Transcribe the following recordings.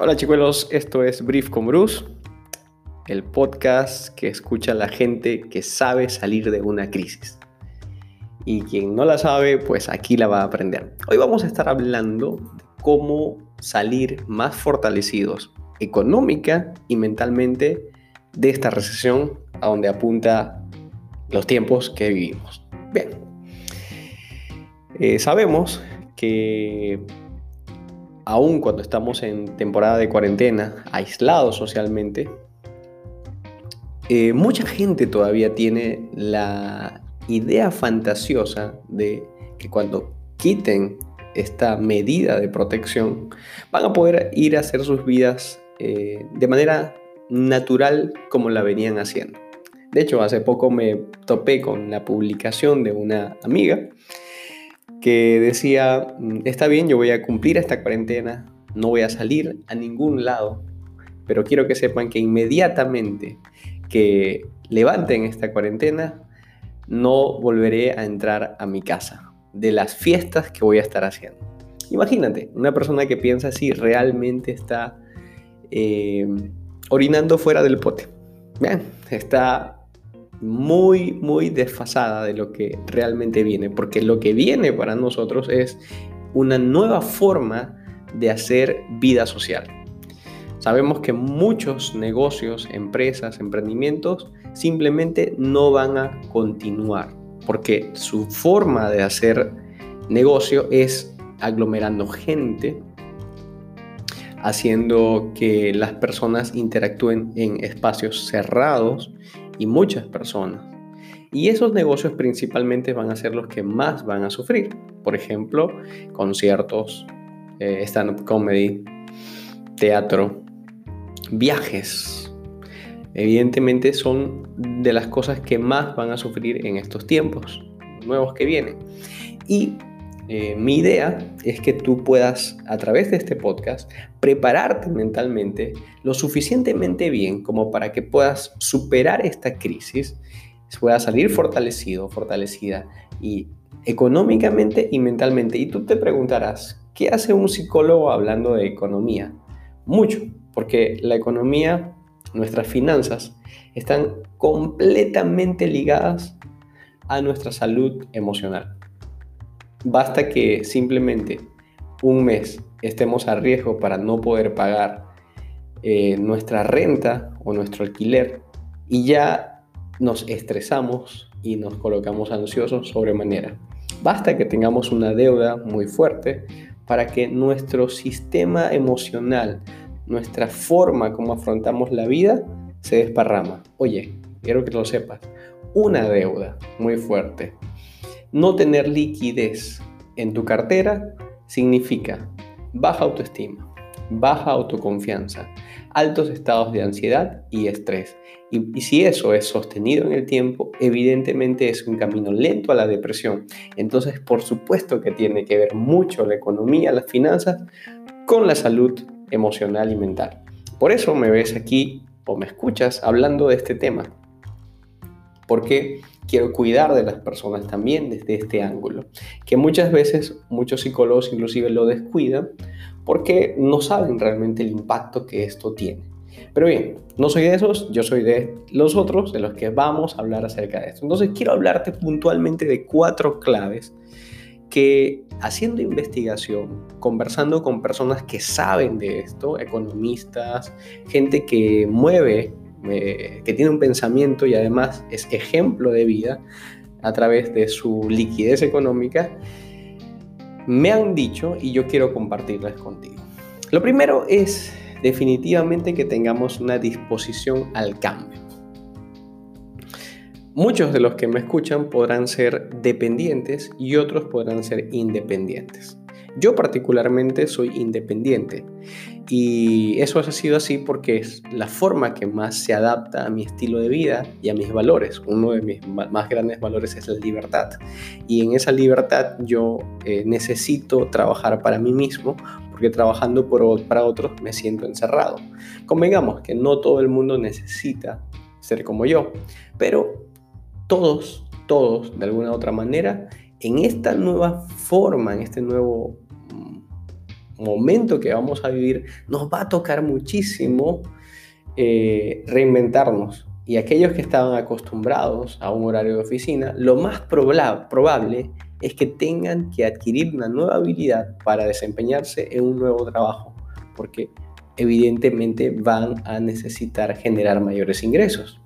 Hola chicuelos, esto es Brief con Bruce, el podcast que escucha la gente que sabe salir de una crisis. Y quien no la sabe, pues aquí la va a aprender. Hoy vamos a estar hablando de cómo salir más fortalecidos económica y mentalmente de esta recesión a donde apunta los tiempos que vivimos. Bien, eh, sabemos que aún cuando estamos en temporada de cuarentena, aislados socialmente, eh, mucha gente todavía tiene la idea fantasiosa de que cuando quiten esta medida de protección, van a poder ir a hacer sus vidas eh, de manera natural como la venían haciendo. De hecho, hace poco me topé con la publicación de una amiga que decía, mm, está bien, yo voy a cumplir esta cuarentena, no voy a salir a ningún lado, pero quiero que sepan que inmediatamente que levanten esta cuarentena, no volveré a entrar a mi casa de las fiestas que voy a estar haciendo. Imagínate, una persona que piensa así realmente está eh, orinando fuera del pote. Bien, está muy, muy desfasada de lo que realmente viene, porque lo que viene para nosotros es una nueva forma de hacer vida social. Sabemos que muchos negocios, empresas, emprendimientos simplemente no van a continuar, porque su forma de hacer negocio es aglomerando gente, haciendo que las personas interactúen en espacios cerrados y muchas personas. Y esos negocios principalmente van a ser los que más van a sufrir. Por ejemplo, conciertos, eh, stand-up comedy, teatro, viajes. Evidentemente son de las cosas que más van a sufrir en estos tiempos nuevos que vienen. Y eh, mi idea es que tú puedas, a través de este podcast, prepararte mentalmente lo suficientemente bien como para que puedas superar esta crisis, puedas salir fortalecido, fortalecida y económicamente y mentalmente. Y tú te preguntarás, ¿qué hace un psicólogo hablando de economía? Mucho, porque la economía, nuestras finanzas, están completamente ligadas a nuestra salud emocional. Basta que simplemente un mes estemos a riesgo para no poder pagar eh, nuestra renta o nuestro alquiler y ya nos estresamos y nos colocamos ansiosos sobremanera. Basta que tengamos una deuda muy fuerte para que nuestro sistema emocional, nuestra forma como afrontamos la vida, se desparrama. Oye, quiero que lo sepas, una deuda muy fuerte no tener liquidez en tu cartera significa baja autoestima, baja autoconfianza, altos estados de ansiedad y estrés. Y, si eso es sostenido en el tiempo, evidentemente es un camino lento a la depresión. Entonces, por supuesto que tiene que ver mucho la economía, las finanzas, con la salud emocional y mental. Por eso me ves aquí o me escuchas hablando de este tema. Porque quiero cuidar de las personas también desde este ángulo, que muchas veces muchos psicólogos inclusive lo descuidan porque no saben realmente el impacto que esto tiene. Pero bien, no soy de esos, yo soy de los otros, de los que vamos a hablar acerca de esto. Entonces quiero hablarte puntualmente de cuatro claves que haciendo investigación, conversando con personas que saben de esto, economistas, gente que mueve que tiene un pensamiento y además es ejemplo de vida a través de su liquidez económica, me han dicho y yo quiero compartirlas contigo. Lo primero es definitivamente que tengamos una disposición al cambio. Muchos de los que me escuchan podrán ser dependientes y otros podrán ser independientes. Yo particularmente soy independiente y eso ha sido así porque es la forma que más se adapta a mi estilo de vida y a mis valores. Uno de mis más grandes valores es la libertad. Y en esa libertad yo eh, necesito trabajar para mí mismo porque trabajando por, para otros me siento encerrado. Convengamos que no todo el mundo necesita ser como yo, pero todos, todos, de alguna u otra manera, en esta nueva forma, en este nuevo momento que vamos a vivir, nos va a tocar muchísimo eh, reinventarnos. Y aquellos que estaban acostumbrados a un horario de oficina, lo más probable es que tengan que adquirir una nueva habilidad para desempeñarse en un nuevo trabajo, porque evidentemente van a necesitar generar mayores ingresos.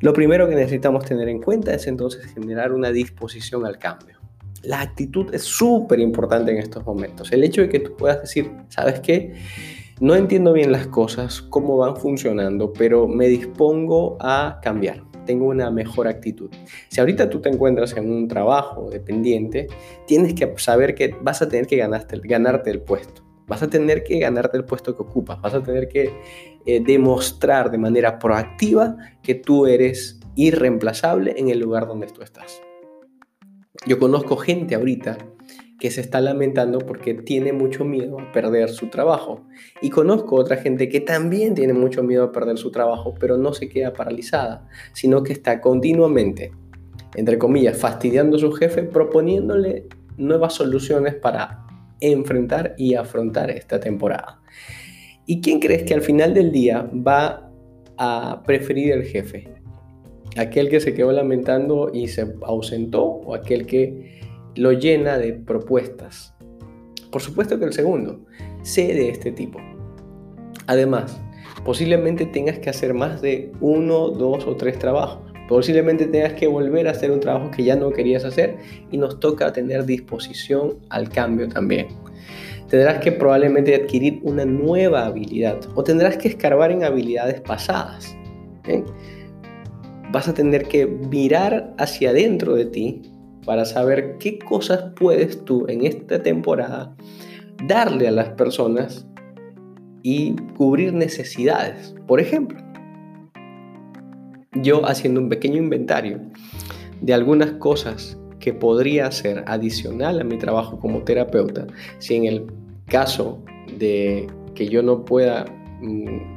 Lo primero que necesitamos tener en cuenta es entonces generar una disposición al cambio. La actitud es súper importante en estos momentos. El hecho de que tú puedas decir, ¿sabes qué? No entiendo bien las cosas, cómo van funcionando, pero me dispongo a cambiar. Tengo una mejor actitud. Si ahorita tú te encuentras en un trabajo dependiente, tienes que saber que vas a tener que ganarte, el puesto. Vas a tener que ganarte el puesto que ocupas. Vas a tener que eh, demostrar de manera proactiva que tú eres irreemplazable en el lugar donde tú estás. Yo conozco gente ahorita que se está lamentando porque tiene mucho miedo a perder su trabajo. Y conozco otra gente que también tiene mucho miedo a perder su trabajo, pero no se queda paralizada, sino que está continuamente, entre comillas, fastidiando a su jefe, proponiéndole nuevas soluciones para enfrentar y afrontar esta temporada. ¿Y quién crees que al final del día va a preferir el jefe? ¿Aquel que se quedó lamentando y se ausentó o aquel que lo llena de propuestas. Por supuesto que el segundo, sé de este tipo. Además, posiblemente tengas que hacer más de uno, dos o tres trabajos. Posiblemente tengas que volver a hacer un trabajo que ya no querías hacer y nos toca tener disposición al cambio también. Tendrás que probablemente adquirir una nueva habilidad o tendrás que escarbar en habilidades pasadas. Vas a tener que mirar hacia adentro de ti para saber qué cosas puedes tú en esta temporada darle a las personas y cubrir necesidades. Por ejemplo, yo haciendo un pequeño inventario de algunas cosas que podría hacer adicional a mi trabajo como terapeuta, si en el caso de que yo no pueda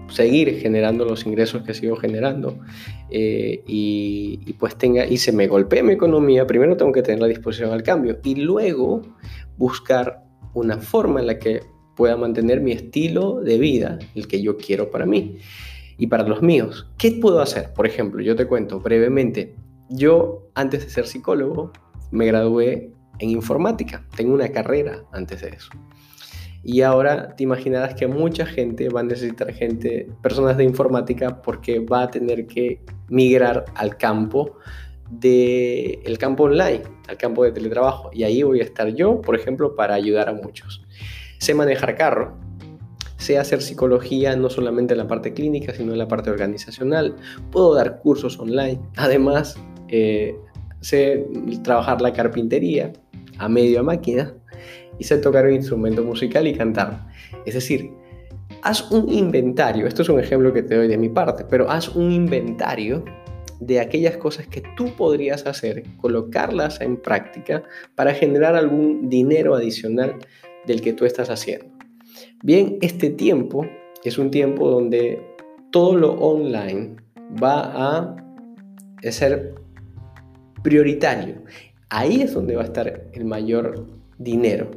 seguir generando los ingresos que sigo generando eh, y, pues tenga y se me golpee mi economía, primero tengo que tener la disposición al cambio y luego buscar una forma en la que pueda mantener mi estilo de vida, el que yo quiero para mí y para los míos. ¿Qué puedo hacer? Por ejemplo, yo te cuento brevemente, yo antes de ser psicólogo me gradué en informática, tengo una carrera antes de eso. Y ahora te imaginarás que mucha gente va a necesitar gente, personas de informática, porque va a tener que migrar al campo del el campo online, al campo de teletrabajo. Y ahí voy a estar yo, por ejemplo, para ayudar a muchos. Sé manejar carro, sé hacer psicología no solamente en la parte clínica, sino en la parte organizacional. Puedo dar cursos online. Además, eh, sé trabajar la carpintería a medio máquina y sé tocar un instrumento musical y cantar. Es decir, haz un inventario, esto es un ejemplo que te doy de mi parte, pero haz un inventario de aquellas cosas que tú podrías hacer, colocarlas en práctica para generar algún dinero adicional del que tú estás haciendo. Bien, este tiempo es un tiempo donde todo lo online va a ser prioritario. Ahí es donde va a estar el mayor dinero.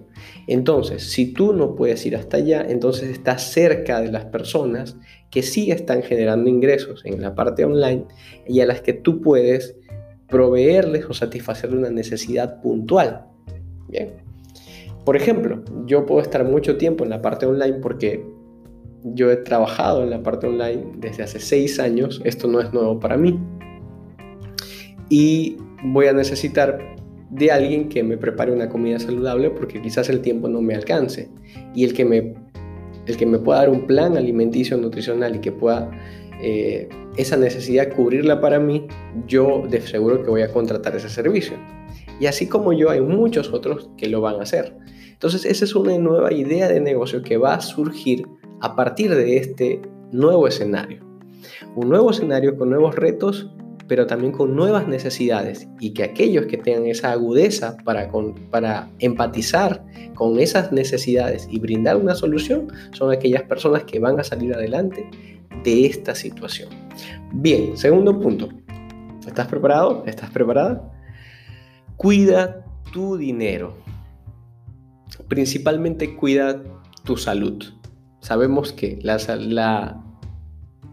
Entonces, si tú no puedes ir hasta allá, entonces estás cerca de las personas que sí están generando ingresos en la parte online y a las que tú puedes proveerles o satisfacer una necesidad puntual. Por ejemplo, yo puedo estar mucho tiempo en la parte online porque yo he trabajado en la parte online desde hace seis años, esto no es nuevo para mí. Y voy a necesitar de alguien que me prepare una comida saludable porque quizás el tiempo no me alcance. Y el que me, el que me pueda dar un plan alimenticio nutricional y que pueda eh, esa necesidad cubrirla para mí, yo de seguro que voy a contratar ese servicio. Y así como yo, hay muchos otros que lo van a hacer. Entonces, esa es una nueva idea de negocio que va a surgir a partir de este nuevo escenario. Un nuevo escenario con nuevos retos pero también con nuevas necesidades y que aquellos que tengan esa agudeza para, para empatizar con esas necesidades y brindar una solución son aquellas personas que van a salir adelante de esta situación. Bien, segundo punto. ¿Estás preparado? ¿Estás preparada? Cuida tu dinero. Principalmente cuida tu salud. Sabemos que la, la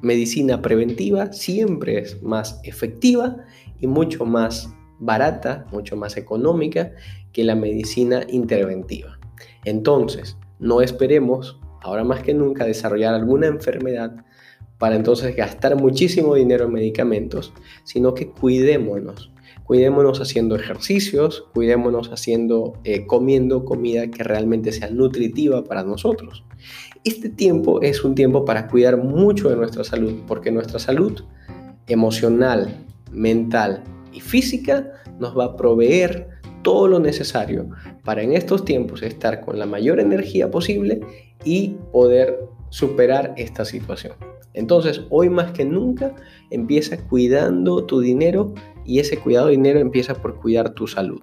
medicina preventiva siempre es más efectiva y mucho más barata, mucho más económica que la medicina interventiva. Entonces, no esperemos, ahora más que nunca, desarrollar alguna enfermedad para entonces gastar muchísimo dinero en medicamentos, sino que cuidémonos. Cuidémonos haciendo ejercicios, cuidémonos haciendo, eh, comiendo comida que realmente sea nutritiva para nosotros. Este tiempo es un tiempo para cuidar mucho de nuestra salud, porque nuestra salud emocional, mental y física nos va a proveer todo lo necesario para en estos tiempos estar con la mayor energía posible y poder superar esta situación. Entonces, hoy más que nunca, empieza cuidando tu dinero y ese cuidado de dinero empieza por cuidar tu salud.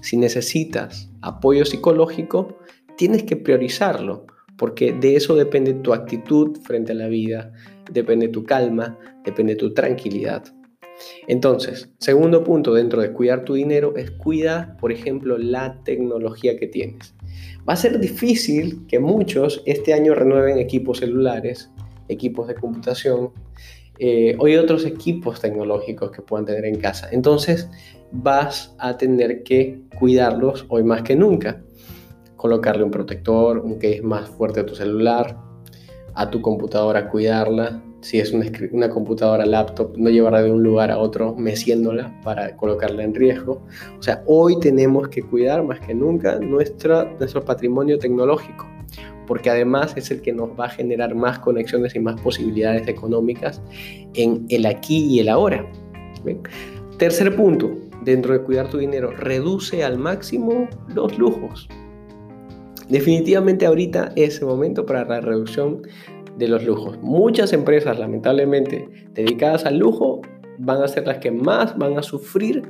Si necesitas apoyo psicológico, tienes que priorizarlo, porque de eso depende tu actitud frente a la vida, depende tu calma, depende tu tranquilidad. Entonces, segundo punto dentro de cuidar tu dinero es cuida, por ejemplo, la tecnología que tienes. Va a ser difícil que muchos este año renueven equipos celulares, equipos de computación eh, o otros equipos tecnológicos que puedan tener en casa. Entonces, vas a tener que cuidarlos hoy más que nunca. Colocarle un protector, un case más fuerte a tu celular, a tu computadora cuidarla, si es una, computadora laptop, no llevarla de un lugar a otro meciéndola para colocarla en riesgo. O sea, hoy tenemos que cuidar más que nunca nuestro patrimonio tecnológico, porque además es el que nos va a generar más conexiones y más posibilidades económicas en el aquí y el ahora. Tercer punto, dentro de cuidar tu dinero, reduce al máximo los lujos. Definitivamente ahorita es el momento para la reducción de los lujos. Muchas empresas, lamentablemente, dedicadas al lujo, van a ser las que más van a sufrir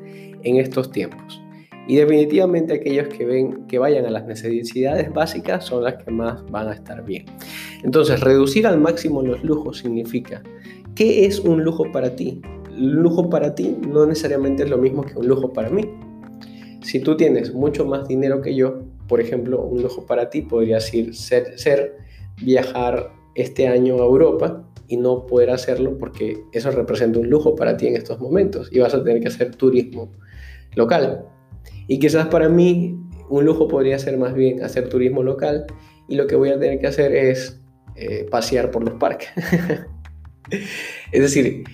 en estos tiempos. Y definitivamente aquellos que ven que vayan a las necesidades básicas son las que más van a estar bien. Entonces, reducir al máximo los lujos significa, ¿qué es un lujo para ti? lujo para ti no necesariamente es lo mismo que un lujo para mí. Si tú tienes mucho más dinero que yo, por ejemplo, un lujo para ti podría ser, ser viajar este año a Europa y no poder hacerlo porque eso representa un lujo para ti en estos momentos y vas a tener que hacer turismo local. Y quizás para mí un lujo podría ser más bien hacer turismo local y lo que voy a tener que hacer es eh, pasear por los parques. es decir,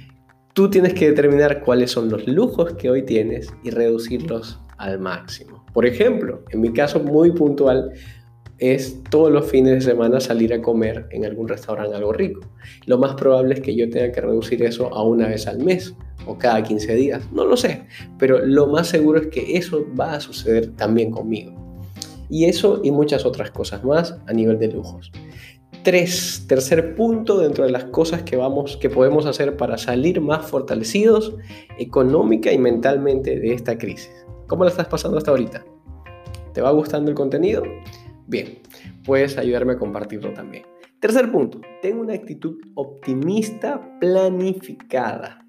tú tienes que determinar cuáles son los lujos que hoy tienes y reducirlos al máximo. Por ejemplo, en mi caso muy puntual, es todos los fines de semana salir a comer en algún restaurante algo rico. Lo más probable es que yo tenga que reducir eso a una vez al mes o cada 15 días, no lo sé, pero lo más seguro es que eso va a suceder también conmigo. Y eso y muchas otras cosas más a nivel de lujos. Tres, tercer punto dentro de las cosas que, vamos, que podemos hacer para salir más fortalecidos económica y mentalmente de esta crisis. ¿Cómo la estás pasando hasta ahorita? ¿Te va gustando el contenido? Bien, puedes ayudarme a compartirlo también. Tercer punto, tengo una actitud optimista planificada.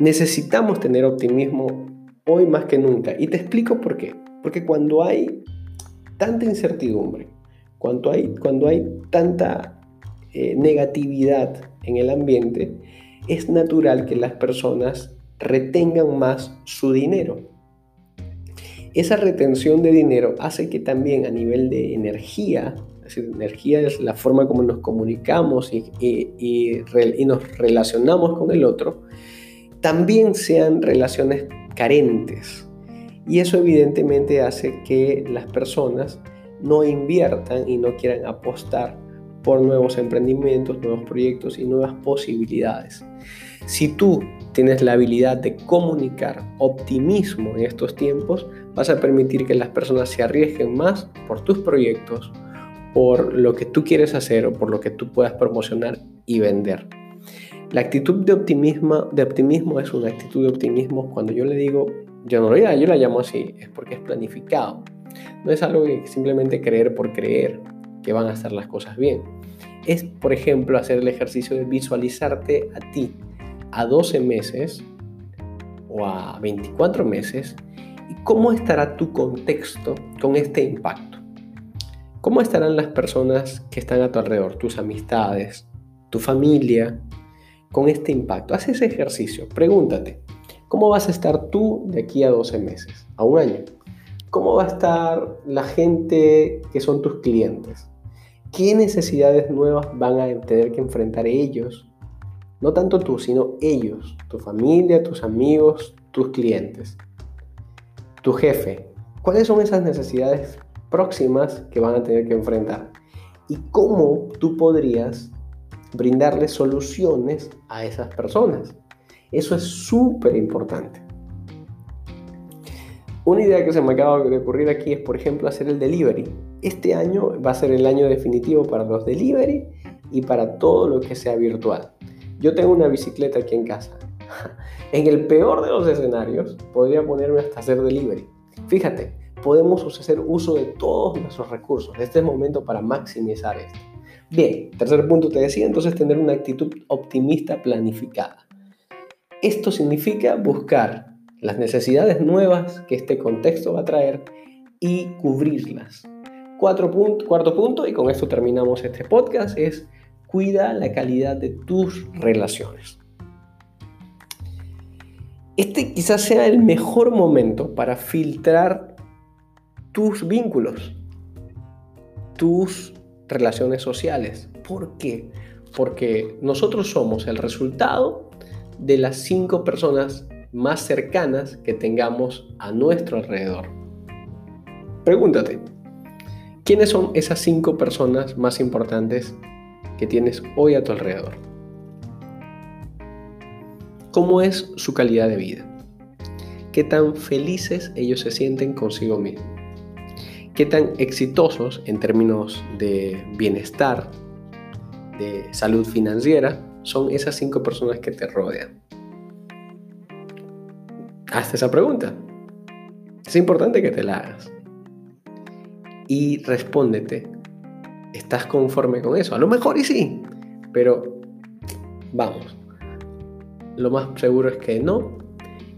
Necesitamos tener optimismo hoy más que nunca. Y te explico por qué. Porque cuando hay tanta incertidumbre, cuando hay, cuando hay tanta eh, negatividad en el ambiente, es natural que las personas retengan más su dinero. Esa retención de dinero hace que también a nivel de energía, es decir, energía es la forma como nos comunicamos y, y, nos relacionamos con el otro, también sean relaciones carentes. Y eso evidentemente hace que las personas no inviertan y no quieran apostar por nuevos emprendimientos, nuevos proyectos y nuevas posibilidades. Si tú tienes la habilidad de comunicar optimismo en estos tiempos, vas a permitir que las personas se arriesguen más por tus proyectos, por lo que tú quieres hacer o por lo que tú puedas promocionar y vender. La actitud de optimismo, de optimismo es una actitud de optimismo cuando yo le digo, yo no lo yo la llamo así, es porque es planificado. No es algo que simplemente creer por creer que van a estar las cosas bien. Es, por ejemplo, hacer el ejercicio de visualizarte a ti a 12 meses o a 24 meses cómo estará tu contexto con este impacto. ¿Cómo estarán las personas que están a tu alrededor, tus amistades, tu familia, con este impacto? Haz ese ejercicio, pregúntate, ¿cómo vas a estar tú de aquí a 12 meses, a un año? ¿Cómo va a estar la gente que son tus clientes? ¿Qué necesidades nuevas van a tener que enfrentar ellos? No tanto tú, sino ellos, tu familia, tus amigos, tus clientes, tu jefe. ¿Cuáles son esas necesidades próximas que van a tener que enfrentar? ¿Y cómo tú podrías brindarles soluciones a esas personas? Eso es súper importante. Una idea que se me acaba de ocurrir aquí es, por ejemplo, hacer el delivery. Este año va a ser el año definitivo para los delivery y para todo lo que sea virtual. Yo tengo una bicicleta aquí en casa. En el peor de los escenarios, podría ponerme hasta hacer delivery. Fíjate, podemos hacer uso de todos nuestros recursos. Este es el momento para maximizar esto. Bien, tercer punto te decía, entonces tener una actitud optimista planificada. Esto significa buscar las necesidades nuevas que este contexto va a traer y cubrirlas. Cuatro cuarto punto, y con esto terminamos este podcast, es cuida la calidad de tus relaciones. Este quizás sea el mejor momento para filtrar tus vínculos, tus relaciones sociales. ¿Por qué? Porque nosotros somos el resultado de las cinco personas más cercanas que tengamos a nuestro alrededor. Pregúntate, ¿quiénes son esas cinco personas más importantes que tienes hoy a tu alrededor? ¿Cómo es su calidad de vida? ¿Qué tan felices ellos se sienten consigo mismos? ¿Qué tan exitosos en términos de bienestar, de salud financiera, son esas cinco personas que te rodean? Hazte esa pregunta. Es importante que te la hagas. Y respóndete. ¿Estás conforme con eso? A lo mejor y sí, pero vamos. Lo más seguro es que no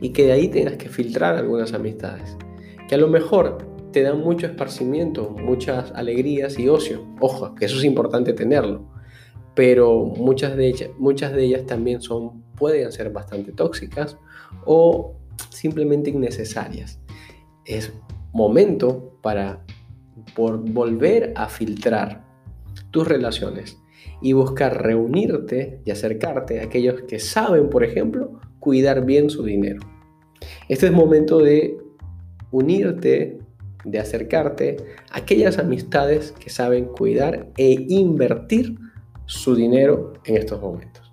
y que de ahí tengas que filtrar algunas amistades. Que a lo mejor te dan mucho esparcimiento, muchas alegrías y ocio. Ojo, que eso es importante tenerlo. Pero muchas de ellas, muchas de ellas también son, pueden ser bastante tóxicas o simplemente innecesarias. Es momento para por volver a filtrar tus relaciones y buscar reunirte y acercarte a aquellos que saben, por ejemplo, cuidar bien su dinero. Este es momento de unirte, de acercarte a aquellas amistades que saben cuidar e invertir su dinero en estos momentos.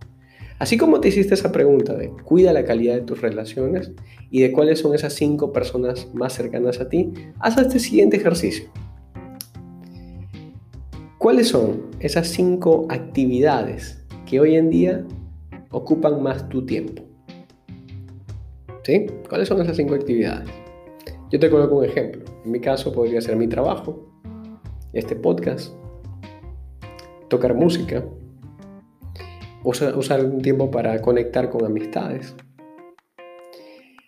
Así como te hiciste esa pregunta de cuida la calidad de tus relaciones y de cuáles son esas cinco personas más cercanas a ti, haz este siguiente ejercicio. ¿Cuáles son esas cinco actividades que hoy en día ocupan más tu tiempo? ¿Sí? ¿Cuáles son esas cinco actividades? Yo te coloco un ejemplo. En mi caso podría ser mi trabajo, este podcast, tocar música, usar un tiempo para conectar con amistades,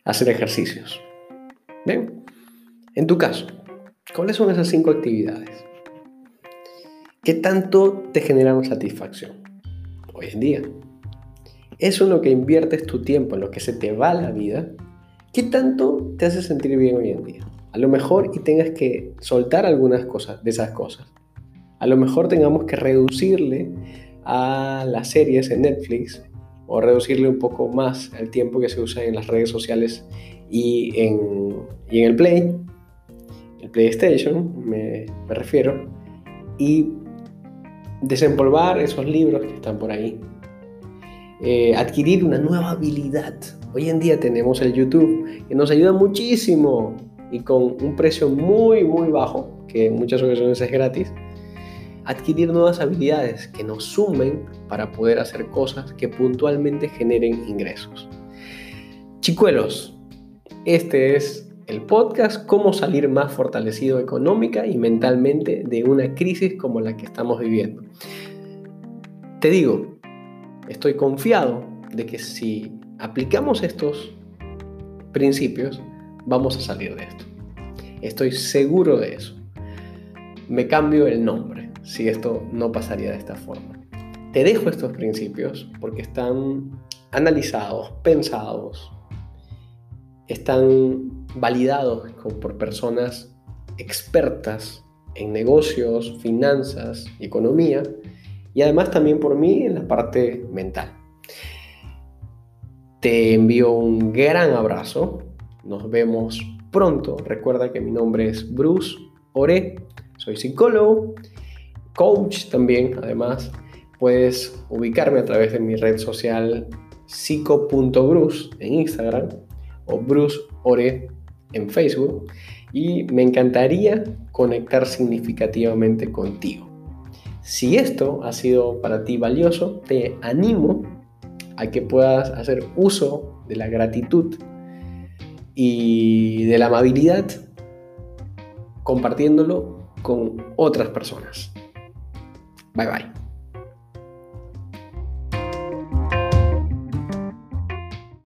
hacer ejercicios. ¿Ven? En tu caso, ¿cuáles son esas cinco actividades? ¿Qué tanto te generan satisfacción hoy en día? ¿Eso en lo que inviertes tu tiempo, en lo que se te va la vida? ¿Qué tanto te hace sentir bien hoy en día? A lo mejor y tengas que soltar algunas cosas de esas cosas. A lo mejor tengamos que reducirle a las series en Netflix o reducirle un poco más el tiempo que se usa en las redes sociales y en, y en el Play, el PlayStation me, me refiero, y desempolvar esos libros que están por ahí. Eh, adquirir una nueva habilidad. Hoy en día tenemos el YouTube que nos ayuda muchísimo y con un precio muy muy bajo, que en muchas ocasiones es gratis, adquirir nuevas habilidades que nos sumen para poder hacer cosas que puntualmente generen ingresos. Chicuelos, este es el podcast Cómo salir más fortalecido económica y mentalmente de una crisis como la que estamos viviendo. Te digo, estoy confiado de que si aplicamos estos principios, vamos a salir de esto. Estoy seguro de eso. me cambio el nombre si esto no pasaría de esta forma. Te dejo estos principios porque están analizados, pensados, están validados por personas expertas en negocios, finanzas economía, y además también por mí en la parte mental. Te envío un gran abrazo, nos vemos pronto. Recuerda que mi nombre es Bruce Ore, soy psicólogo, coach también, además. Puedes ubicarme a través de mi red social psico.bruce en Instagram o Bruce Ore en Facebook y me encantaría conectar significativamente contigo. Si esto ha sido para ti valioso, te animo a que puedas hacer uso de la gratitud y de la amabilidad compartiéndolo con otras personas. Bye bye.